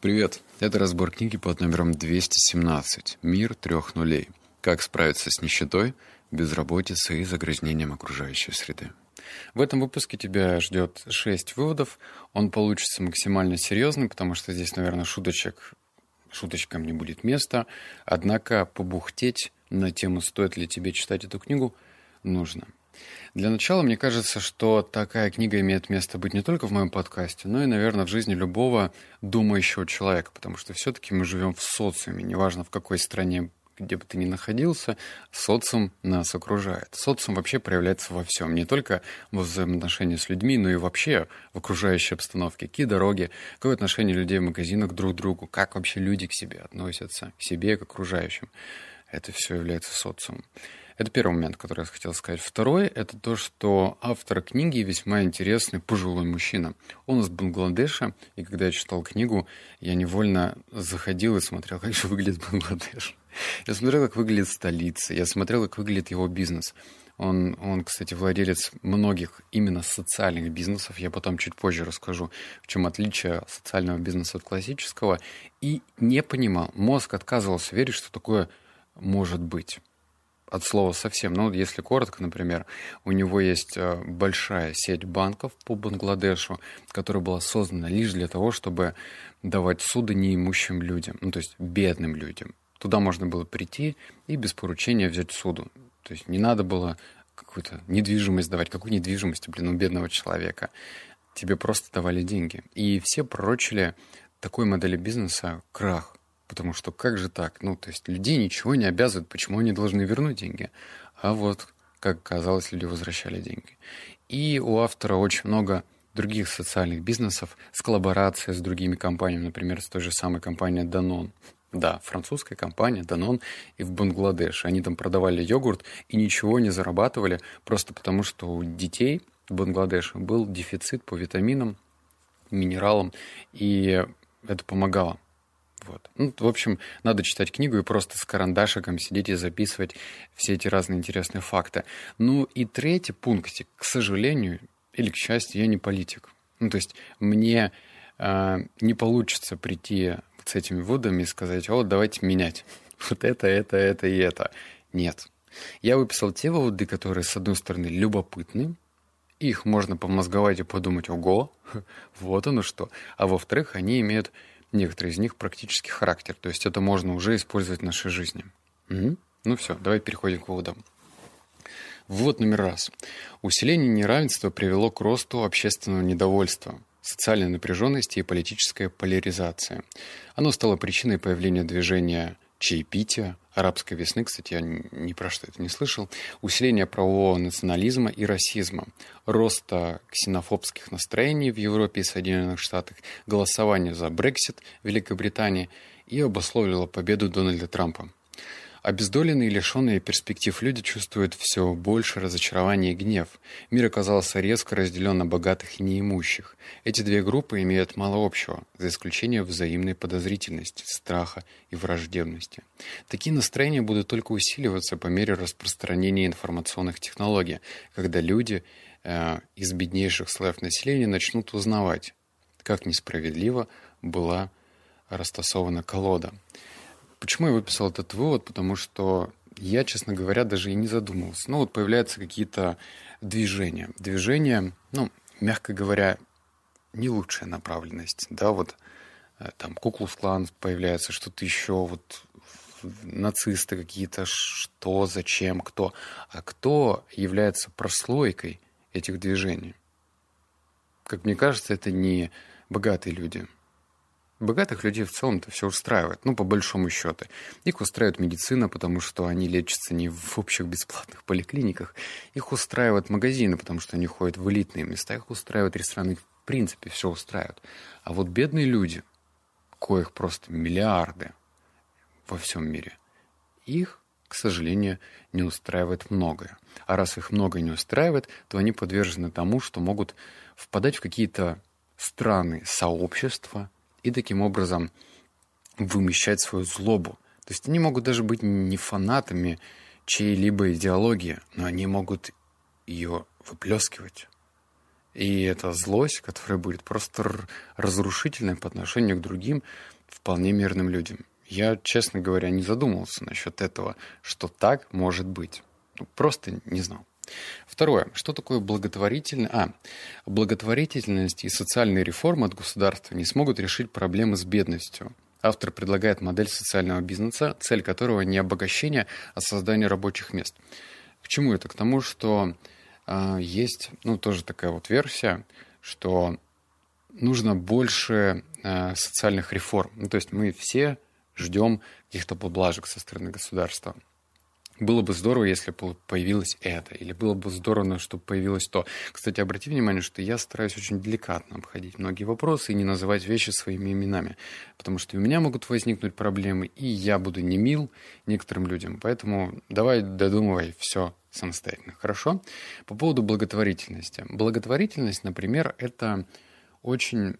Привет! Это разбор книги под номером 217 «Мир трех нулей. Как справиться с нищетой, безработицей и загрязнением окружающей среды». В этом выпуске тебя ждет шесть выводов. Он получится максимально серьезным, потому что здесь, наверное, шуточек, шуточкам не будет места. Однако побухтеть на тему, стоит ли тебе читать эту книгу, нужно. Для начала, мне кажется, что такая книга имеет место быть не только в моем подкасте, но и, наверное, в жизни любого думающего человека, потому что все-таки мы живем в социуме, неважно в какой стране где бы ты ни находился, социум нас окружает. Социум вообще проявляется во всем, не только во взаимоотношении с людьми, но и вообще в окружающей обстановке. Какие дороги, какое отношение людей в магазинах друг к другу, как вообще люди к себе относятся, к себе, к окружающим. Это все является социумом. Это первый момент, который я хотел сказать. Второй — это то, что автор книги весьма интересный пожилой мужчина. Он из Бангладеша, и когда я читал книгу, я невольно заходил и смотрел, как же выглядит Бангладеш. Я смотрел, как выглядит столица, я смотрел, как выглядит его бизнес. Он, он, кстати, владелец многих именно социальных бизнесов. Я потом чуть позже расскажу, в чем отличие социального бизнеса от классического. И не понимал. Мозг отказывался верить, что такое может быть от слова совсем. Ну, если коротко, например, у него есть э, большая сеть банков по Бангладешу, которая была создана лишь для того, чтобы давать суды неимущим людям, ну, то есть бедным людям. Туда можно было прийти и без поручения взять суду. То есть не надо было какую-то недвижимость давать. Какую недвижимость, блин, у бедного человека? Тебе просто давали деньги. И все прочили такой модели бизнеса крах. Потому что как же так? Ну, то есть людей ничего не обязывают, почему они должны вернуть деньги? А вот, как оказалось, люди возвращали деньги. И у автора очень много других социальных бизнесов с коллаборацией с другими компаниями, например, с той же самой компанией Danone. Да, французская компания Danone и в Бангладеш. Они там продавали йогурт и ничего не зарабатывали, просто потому что у детей в Бангладеше был дефицит по витаминам, минералам, и это помогало. Вот. Ну, в общем, надо читать книгу и просто с карандашиком сидеть и записывать все эти разные интересные факты. Ну и третий пунктик, к сожалению или к счастью, я не политик. Ну, то есть мне э, не получится прийти с этими выводами и сказать, о, давайте менять вот это, это, это и это. Нет. Я выписал те выводы, которые, с одной стороны, любопытны, их можно помозговать и подумать, ого, вот оно что. А во-вторых, они имеют некоторые из них практический характер. То есть это можно уже использовать в нашей жизни. Угу. Ну все, давай переходим к выводам. Вывод номер раз. Усиление неравенства привело к росту общественного недовольства, социальной напряженности и политической поляризации. Оно стало причиной появления движения чаепития, арабской весны, кстати, я ни про что это не слышал, усиление правового национализма и расизма, роста ксенофобских настроений в Европе и Соединенных Штатах, голосование за Брексит в Великобритании и обусловило победу Дональда Трампа. Обездоленные и лишенные перспектив люди чувствуют все больше разочарования и гнев. Мир оказался резко разделен на богатых и неимущих. Эти две группы имеют мало общего, за исключением взаимной подозрительности, страха и враждебности. Такие настроения будут только усиливаться по мере распространения информационных технологий, когда люди э, из беднейших слоев населения начнут узнавать, как несправедливо была растасована колода. Почему я выписал этот вывод? Потому что я, честно говоря, даже и не задумывался. Ну, вот появляются какие-то движения. Движения, ну, мягко говоря, не лучшая направленность. Да, вот э, там Куклус-клан появляется, что-то еще, вот нацисты какие-то, что, зачем, кто. А кто является прослойкой этих движений? Как мне кажется, это не богатые люди – Богатых людей в целом-то все устраивает, ну, по большому счету. Их устраивает медицина, потому что они лечатся не в общих бесплатных поликлиниках. Их устраивают магазины, потому что они ходят в элитные места. Их устраивают рестораны, в принципе, все устраивает. А вот бедные люди, коих просто миллиарды во всем мире, их, к сожалению, не устраивает многое. А раз их многое не устраивает, то они подвержены тому, что могут впадать в какие-то странные сообщества, и таким образом вымещать свою злобу. То есть они могут даже быть не фанатами чьей-либо идеологии, но они могут ее выплескивать. И эта злость, которая будет просто разрушительной по отношению к другим вполне мирным людям. Я, честно говоря, не задумывался насчет этого, что так может быть. Ну, просто не знал. Второе. Что такое благотворительность? А, благотворительность и социальные реформы от государства не смогут решить проблемы с бедностью. Автор предлагает модель социального бизнеса, цель которого не обогащение, а создание рабочих мест. К чему это? К тому, что э, есть, ну, тоже такая вот версия, что нужно больше э, социальных реформ. Ну, то есть мы все ждем каких-то поблажек со стороны государства. Было бы здорово, если бы появилось это, или было бы здорово, чтобы появилось то. Кстати, обрати внимание, что я стараюсь очень деликатно обходить многие вопросы и не называть вещи своими именами, потому что у меня могут возникнуть проблемы, и я буду не мил некоторым людям. Поэтому давай додумывай все самостоятельно, хорошо? По поводу благотворительности. Благотворительность, например, это очень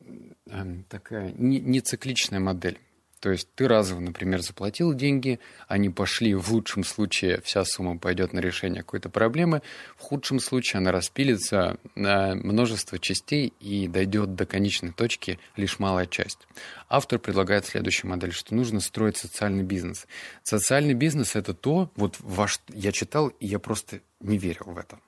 э, такая не, не цикличная модель. То есть ты разово, например, заплатил деньги, они пошли, в лучшем случае вся сумма пойдет на решение какой-то проблемы, в худшем случае она распилится на множество частей и дойдет до конечной точки лишь малая часть. Автор предлагает следующую модель, что нужно строить социальный бизнес. Социальный бизнес — это то, вот ваш, я читал, и я просто не верил в это.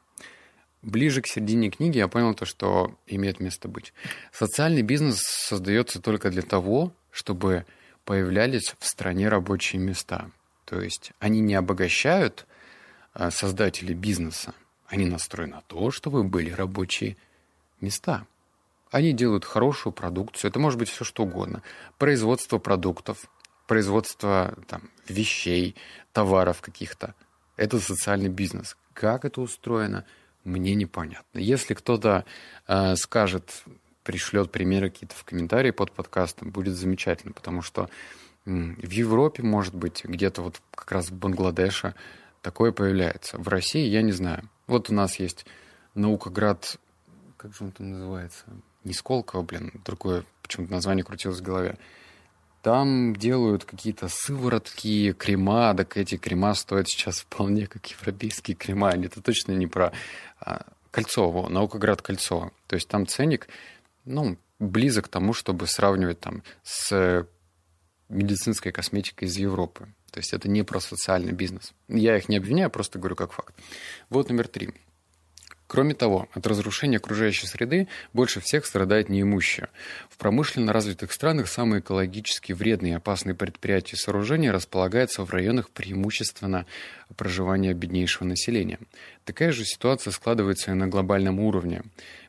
Ближе к середине книги я понял то, что имеет место быть. Социальный бизнес создается только для того, чтобы появлялись в стране рабочие места. То есть они не обогащают а, создателей бизнеса, они настроены на то, чтобы были рабочие места. Они делают хорошую продукцию, это может быть все что угодно. Производство продуктов, производство там, вещей, товаров каких-то. Это социальный бизнес. Как это устроено, мне непонятно. Если кто-то э, скажет, пришлет примеры какие-то в комментарии под подкастом, будет замечательно, потому что в Европе, может быть, где-то вот как раз в Бангладеше такое появляется. В России я не знаю. Вот у нас есть Наукоград, как же он там называется? Не Сколково, блин, другое почему-то название крутилось в голове. Там делают какие-то сыворотки, крема, так эти крема стоят сейчас вполне как европейские крема. Это точно не про а, Кольцово, Наукоград Кольцово. То есть там ценник ну, близок к тому, чтобы сравнивать там с медицинской косметикой из Европы. То есть это не про социальный бизнес. Я их не обвиняю, просто говорю как факт. Вот номер три. Кроме того, от разрушения окружающей среды больше всех страдает неимущие. В промышленно развитых странах самые экологически вредные и опасные предприятия и сооружения располагаются в районах преимущественно проживания беднейшего населения. Такая же ситуация складывается и на глобальном уровне.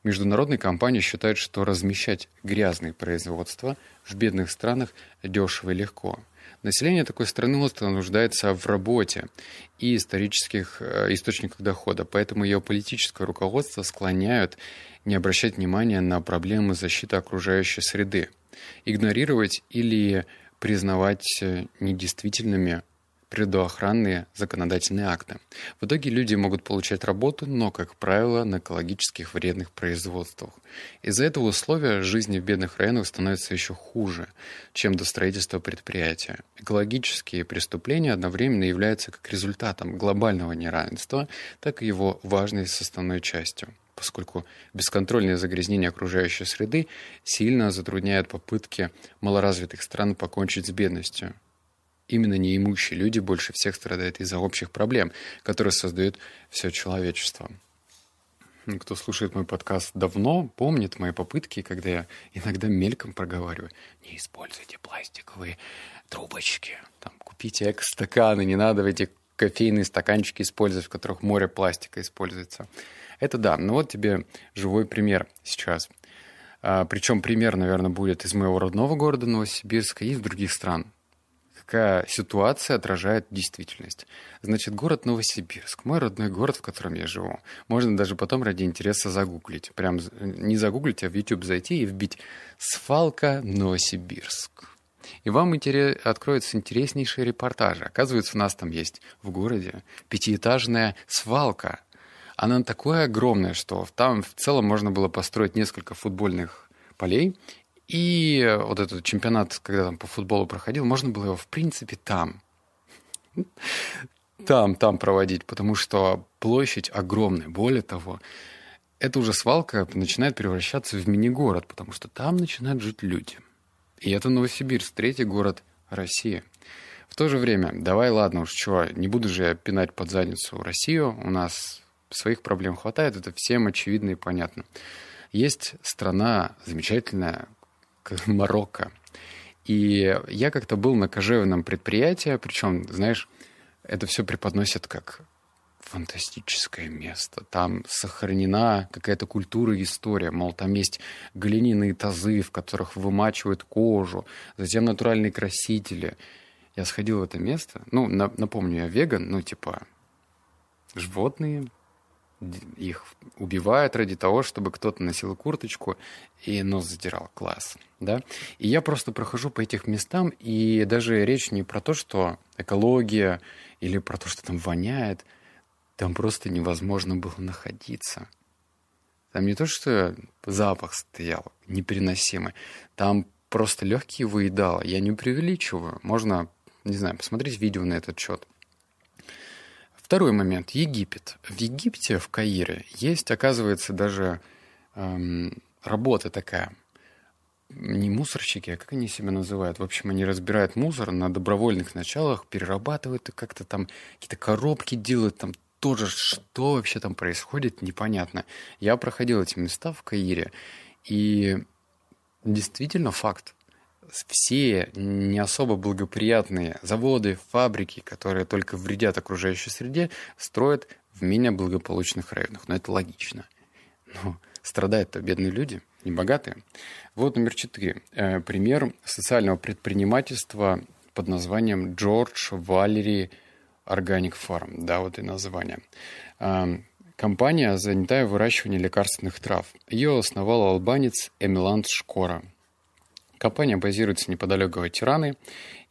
Международные компании считают, что размещать грязные производства в бедных странах дешево и легко – Население такой страны остро нуждается в работе и исторических э, источниках дохода, поэтому ее политическое руководство склоняют не обращать внимания на проблемы защиты окружающей среды, игнорировать или признавать э, недействительными природоохранные законодательные акты. В итоге люди могут получать работу, но, как правило, на экологических вредных производствах. Из-за этого условия жизни в бедных районах становятся еще хуже, чем до строительства предприятия. Экологические преступления одновременно являются как результатом глобального неравенства, так и его важной составной частью поскольку бесконтрольное загрязнение окружающей среды сильно затрудняет попытки малоразвитых стран покончить с бедностью. Именно неимущие люди больше всех страдают из-за общих проблем, которые создают все человечество. Кто слушает мой подкаст давно, помнит мои попытки, когда я иногда мельком проговариваю. Не используйте пластиковые трубочки. Там, купите эко-стаканы, не надо эти кофейные стаканчики использовать, в которых море пластика используется. Это да, но вот тебе живой пример сейчас. А, причем пример, наверное, будет из моего родного города Новосибирска и из других стран какая ситуация отражает действительность. Значит, город Новосибирск, мой родной город, в котором я живу. Можно даже потом ради интереса загуглить. Прям не загуглить, а в YouTube зайти и вбить «Свалка Новосибирск». И вам интерес, откроются интереснейшие репортажи. Оказывается, у нас там есть в городе пятиэтажная свалка. Она такое огромная, что там в целом можно было построить несколько футбольных полей и вот этот чемпионат, когда там по футболу проходил, можно было его, в принципе, там. Там, там проводить, потому что площадь огромная. Более того, эта уже свалка начинает превращаться в мини-город, потому что там начинают жить люди. И это Новосибирск, третий город России. В то же время, давай, ладно уж, чего, не буду же я пинать под задницу Россию, у нас своих проблем хватает, это всем очевидно и понятно. Есть страна замечательная, Марокко. И я как-то был на кожевенном предприятии, причем, знаешь, это все преподносят как фантастическое место. Там сохранена какая-то культура и история. Мол, там есть глиняные тазы, в которых вымачивают кожу, затем натуральные красители. Я сходил в это место. Ну, на, напомню, я веган, ну, типа, животные, их убивают ради того, чтобы кто-то носил курточку и нос задирал. Класс. Да? И я просто прохожу по этих местам, и даже речь не про то, что экология или про то, что там воняет – там просто невозможно было находиться. Там не то, что запах стоял непереносимый, там просто легкие выедало. Я не преувеличиваю. Можно, не знаю, посмотреть видео на этот счет. Второй момент. Египет. В Египте, в Каире, есть, оказывается, даже эм, работа такая. Не мусорщики, а как они себя называют? В общем, они разбирают мусор на добровольных началах, перерабатывают и как-то там какие-то коробки делают, там тоже, что вообще там происходит, непонятно. Я проходил эти места в Каире, и действительно факт. Все не особо благоприятные заводы, фабрики, которые только вредят окружающей среде, строят в менее благополучных районах. Но это логично. Но страдают-то бедные люди, не богатые. Вот номер четыре. Э, пример социального предпринимательства под названием Джордж Валери Organic Farm, да, вот и название. Компания, занятая выращиванием лекарственных трав. Ее основал албанец Эмиланд Шкора – Компания базируется неподалеку от Тираны.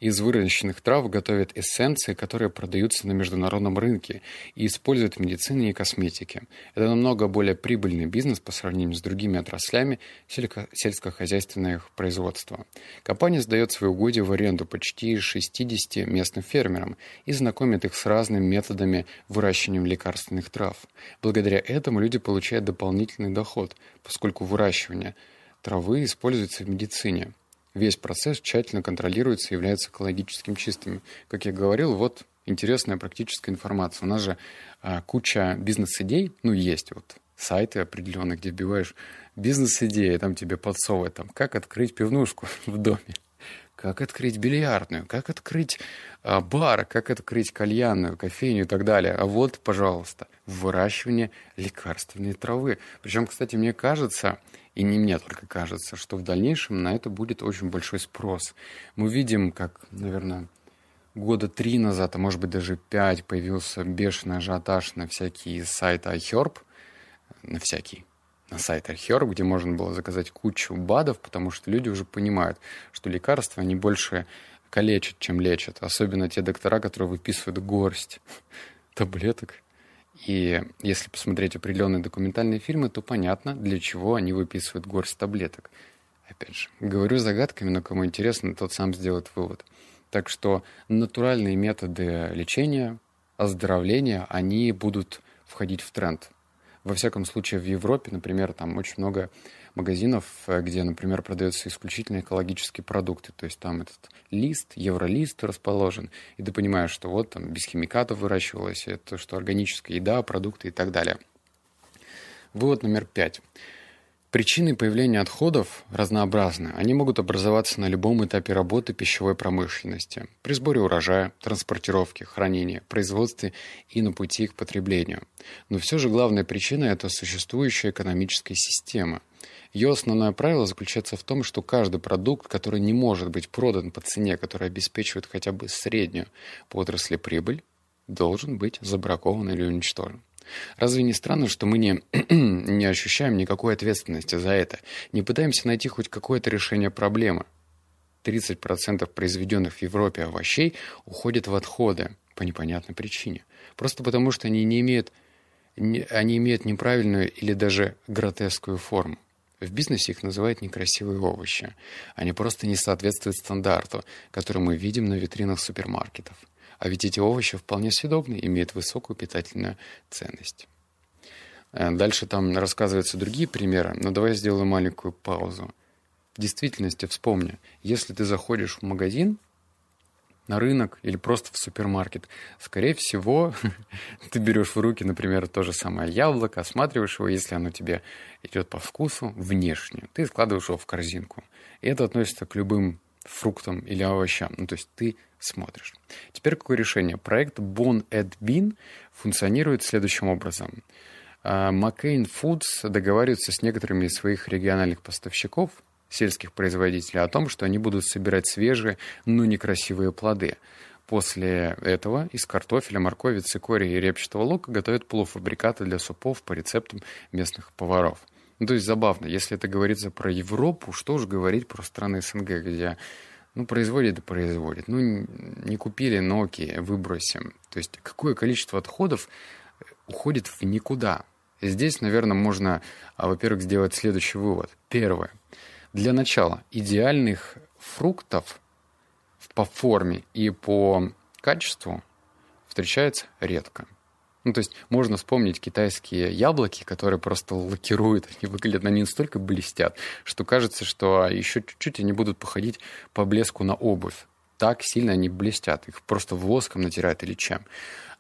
Из выращенных трав готовят эссенции, которые продаются на международном рынке и используют в медицине и косметике. Это намного более прибыльный бизнес по сравнению с другими отраслями сельскохозяйственных производства. Компания сдает свои угодья в аренду почти 60 местным фермерам и знакомит их с разными методами выращивания лекарственных трав. Благодаря этому люди получают дополнительный доход, поскольку выращивание – травы используются в медицине. Весь процесс тщательно контролируется и является экологическим чистым. Как я говорил, вот интересная практическая информация. У нас же а, куча бизнес-идей, ну, есть вот сайты определенные, где вбиваешь бизнес-идеи, там тебе подсовывают, там, как открыть пивнушку в доме, как открыть бильярдную, как открыть а, бар, как открыть кальянную, кофейню и так далее. А вот, пожалуйста, выращивание лекарственной травы. Причем, кстати, мне кажется, и не мне только кажется, что в дальнейшем на это будет очень большой спрос. Мы видим, как, наверное, года три назад, а может быть даже пять, появился бешеный ажиотаж на всякие сайты iHerb, на всякий, на сайт iHerb, где можно было заказать кучу БАДов, потому что люди уже понимают, что лекарства, они больше калечат, чем лечат. Особенно те доктора, которые выписывают горсть таблеток и если посмотреть определенные документальные фильмы, то понятно, для чего они выписывают горсть таблеток. Опять же, говорю загадками, но кому интересно, тот сам сделает вывод. Так что натуральные методы лечения, оздоровления, они будут входить в тренд. Во всяком случае, в Европе, например, там очень много магазинов, э, где, например, продаются исключительно экологические продукты. То есть там этот лист, евролист расположен, и ты понимаешь, что вот там без химикатов выращивалось, это что органическая еда, продукты и так далее. Вывод номер пять. Причины появления отходов разнообразны. Они могут образоваться на любом этапе работы пищевой промышленности, при сборе урожая, транспортировке, хранении, производстве и на пути к потреблению. Но все же главная причина – это существующая экономическая система – ее основное правило заключается в том, что каждый продукт, который не может быть продан по цене, которая обеспечивает хотя бы среднюю по отрасли прибыль, должен быть забракован или уничтожен. Разве не странно, что мы не, не ощущаем никакой ответственности за это, не пытаемся найти хоть какое-то решение проблемы? 30% произведенных в Европе овощей уходят в отходы по непонятной причине. Просто потому, что они не имеют, не, они имеют неправильную или даже гротескую форму. В бизнесе их называют некрасивые овощи. Они просто не соответствуют стандарту, который мы видим на витринах супермаркетов. А ведь эти овощи вполне съедобны, имеют высокую питательную ценность. Э, дальше там рассказываются другие примеры, но давай сделаю маленькую паузу. В действительности вспомни, если ты заходишь в магазин, на рынок или просто в супермаркет, скорее всего, ты берешь в руки, например, то же самое яблоко, осматриваешь его, если оно тебе идет по вкусу, внешне, ты складываешь его в корзинку. И это относится к любым фруктам или овощам. Ну, то есть ты смотришь. Теперь какое решение? Проект Bon Ed Bean функционирует следующим образом. McCain а, Foods договаривается с некоторыми из своих региональных поставщиков, сельских производителей, о том, что они будут собирать свежие, но некрасивые плоды. После этого из картофеля, моркови, цикория и репчатого лука готовят полуфабрикаты для супов по рецептам местных поваров. Ну, то есть забавно, если это говорится про Европу, что уж говорить про страны СНГ, где ну, производит и производит. Ну, не купили, но окей, выбросим. То есть какое количество отходов уходит в никуда. Здесь, наверное, можно, а, во-первых, сделать следующий вывод. Первое. Для начала, идеальных фруктов по форме и по качеству встречается редко. Ну, то есть можно вспомнить китайские яблоки, которые просто лакируют, они выглядят, они настолько блестят, что кажется, что еще чуть-чуть они будут походить по блеску на обувь. Так сильно они блестят, их просто воском натирают или чем.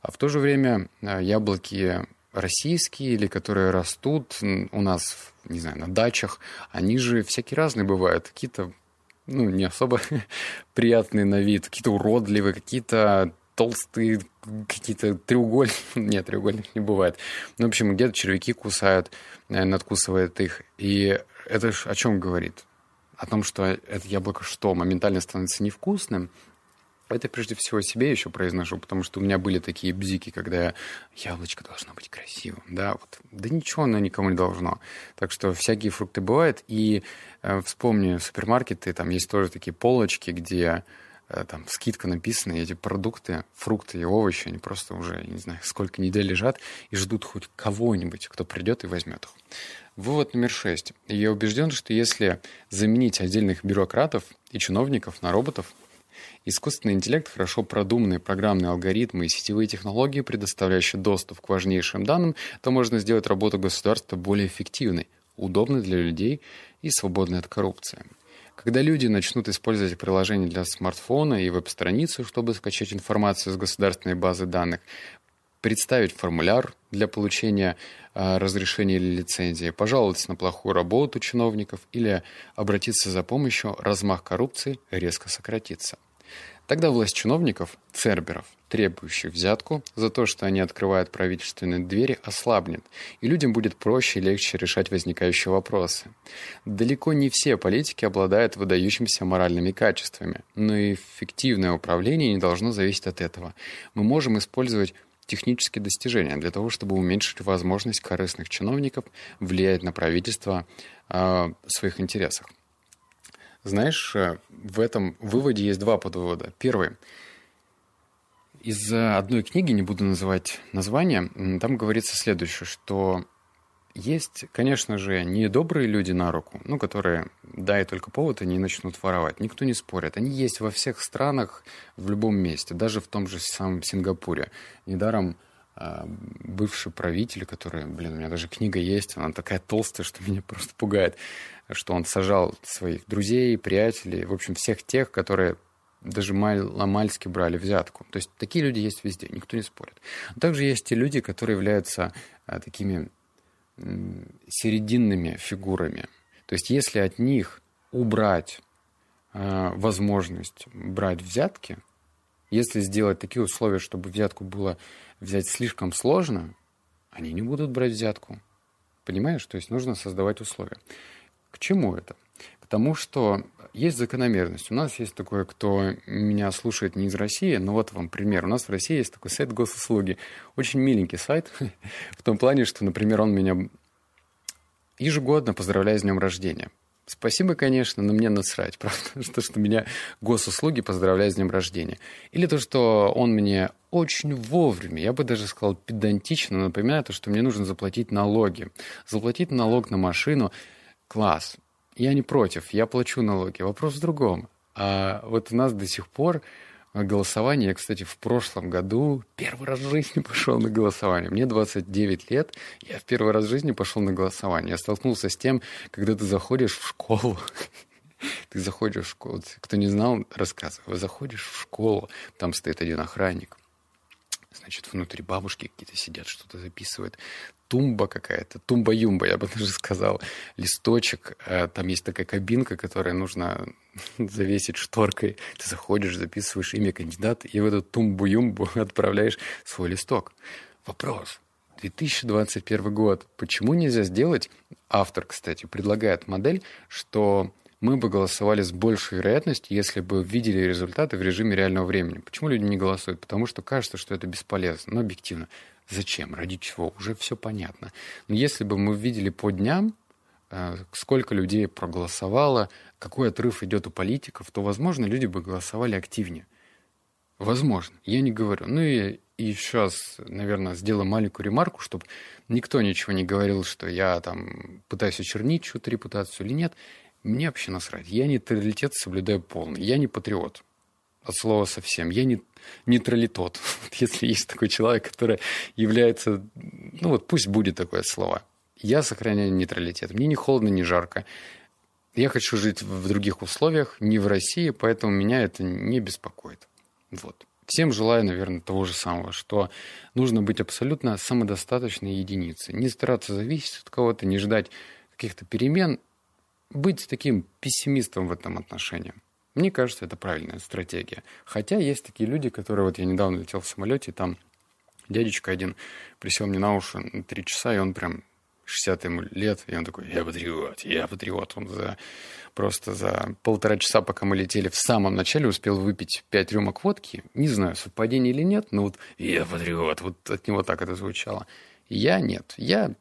А в то же время э, яблоки российские или которые растут у нас, не знаю, на дачах, они же всякие разные бывают. Какие-то, ну, не особо приятные на вид, какие-то уродливые, какие-то толстые, какие-то треугольники. Нет, треугольных не бывает. Ну, в общем, где-то червяки кусают, надкусывает их. И это ж о чем говорит? О том, что это яблоко что, моментально становится невкусным? Это прежде всего себе еще произношу, потому что у меня были такие бзики, когда яблочко должно быть красивым, да, вот, да ничего оно никому не должно. Так что всякие фрукты бывают, и э, вспомни супермаркеты, там есть тоже такие полочки, где э, там скидка написана, и эти продукты, фрукты и овощи, они просто уже, не знаю, сколько недель лежат и ждут хоть кого-нибудь, кто придет и возьмет их. Вывод номер шесть. Я убежден, что если заменить отдельных бюрократов и чиновников на роботов, Искусственный интеллект, хорошо продуманные программные алгоритмы и сетевые технологии, предоставляющие доступ к важнейшим данным, то можно сделать работу государства более эффективной, удобной для людей и свободной от коррупции. Когда люди начнут использовать приложение для смартфона и веб-страницу, чтобы скачать информацию с государственной базы данных, представить формуляр для получения э, разрешения или лицензии, пожаловаться на плохую работу чиновников или обратиться за помощью, размах коррупции резко сократится. Тогда власть чиновников, церберов, требующих взятку за то, что они открывают правительственные двери, ослабнет, и людям будет проще и легче решать возникающие вопросы. Далеко не все политики обладают выдающимися моральными качествами, но эффективное управление не должно зависеть от этого. Мы можем использовать технические достижения для того, чтобы уменьшить возможность корыстных чиновников влиять на правительство э, в своих интересах. Знаешь, э, в этом выводе есть два подвода. Первый. Из одной книги, не буду называть название, там говорится следующее, что есть, конечно же, недобрые люди на руку, ну, которые, дай только повод, они начнут воровать. Никто не спорит. Они есть во всех странах, в любом месте, даже в том же самом Сингапуре. Недаром э, бывший правитель, который, блин, у меня даже книга есть, она такая толстая, что меня просто пугает что он сажал своих друзей, приятелей, в общем, всех тех, которые даже маломальски брали взятку. То есть такие люди есть везде, никто не спорит. также есть те люди, которые являются а, такими серединными фигурами. То есть если от них убрать а, возможность брать взятки, если сделать такие условия, чтобы взятку было взять слишком сложно, они не будут брать взятку. Понимаешь? То есть нужно создавать условия. К чему это? Потому что есть закономерность. У нас есть такое, кто меня слушает не из России, но вот вам пример. У нас в России есть такой сайт госуслуги. Очень миленький сайт, в том плане, что, например, он меня ежегодно поздравляет с днем рождения. Спасибо, конечно, но мне насрать, правда, что, что меня госуслуги поздравляют с днем рождения. Или то, что он мне очень вовремя, я бы даже сказал педантично напоминает, что мне нужно заплатить налоги. Заплатить налог на машину – класс. Я не против, я плачу налоги. Вопрос в другом. А вот у нас до сих пор голосование. Я, кстати, в прошлом году первый раз в жизни пошел на голосование. Мне 29 лет, я в первый раз в жизни пошел на голосование. Я столкнулся с тем, когда ты заходишь в школу, ты заходишь в школу, кто не знал, рассказываю, заходишь в школу, там стоит один охранник, значит, внутри бабушки какие-то сидят, что-то записывают. Тумба какая-то, тумба-юмба, я бы даже сказал. Листочек, э, там есть такая кабинка, которая нужно завесить шторкой. Ты заходишь, записываешь имя кандидата, и в эту тумбу-юмбу отправляешь свой листок. Вопрос. 2021 год. Почему нельзя сделать, автор, кстати, предлагает модель, что мы бы голосовали с большей вероятностью, если бы видели результаты в режиме реального времени. Почему люди не голосуют? Потому что кажется, что это бесполезно. Но объективно. Зачем? Ради чего? Уже все понятно. Но если бы мы видели по дням, э, сколько людей проголосовало, какой отрыв идет у политиков, то, возможно, люди бы голосовали активнее. Возможно. Я не говорю. Ну и, и сейчас, наверное, сделаю маленькую ремарку, чтобы никто ничего не говорил, что я там пытаюсь очернить чью-то репутацию или нет. Мне вообще насрать. Я нейтралитет соблюдаю полный. Я не патриот. От слова совсем. Я не нейтралитот. Если есть такой человек, который является... Ну вот пусть будет такое слово. Я сохраняю нейтралитет. Мне не холодно, не жарко. Я хочу жить в других условиях, не в России, поэтому меня это не беспокоит. Вот. Всем желаю, наверное, того же самого, что нужно быть абсолютно самодостаточной единицей. Не стараться зависеть от кого-то, не ждать каких-то перемен быть таким пессимистом в этом отношении. Мне кажется, это правильная стратегия. Хотя есть такие люди, которые... Вот я недавно летел в самолете, и там дядечка один присел мне на уши на три часа, и он прям 60 ему лет, и он такой, я патриот, я патриот. Он за, просто за полтора часа, пока мы летели, в самом начале успел выпить пять рюмок водки. Не знаю, совпадение или нет, но вот я патриот, вот от него так это звучало. Я нет, я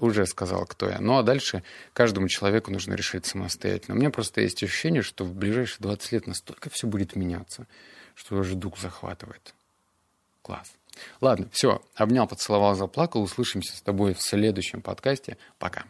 уже сказал, кто я. Ну а дальше каждому человеку нужно решить самостоятельно. У меня просто есть ощущение, что в ближайшие 20 лет настолько все будет меняться, что уже дух захватывает. Класс. Ладно, все, обнял, поцеловал, заплакал. Услышимся с тобой в следующем подкасте. Пока.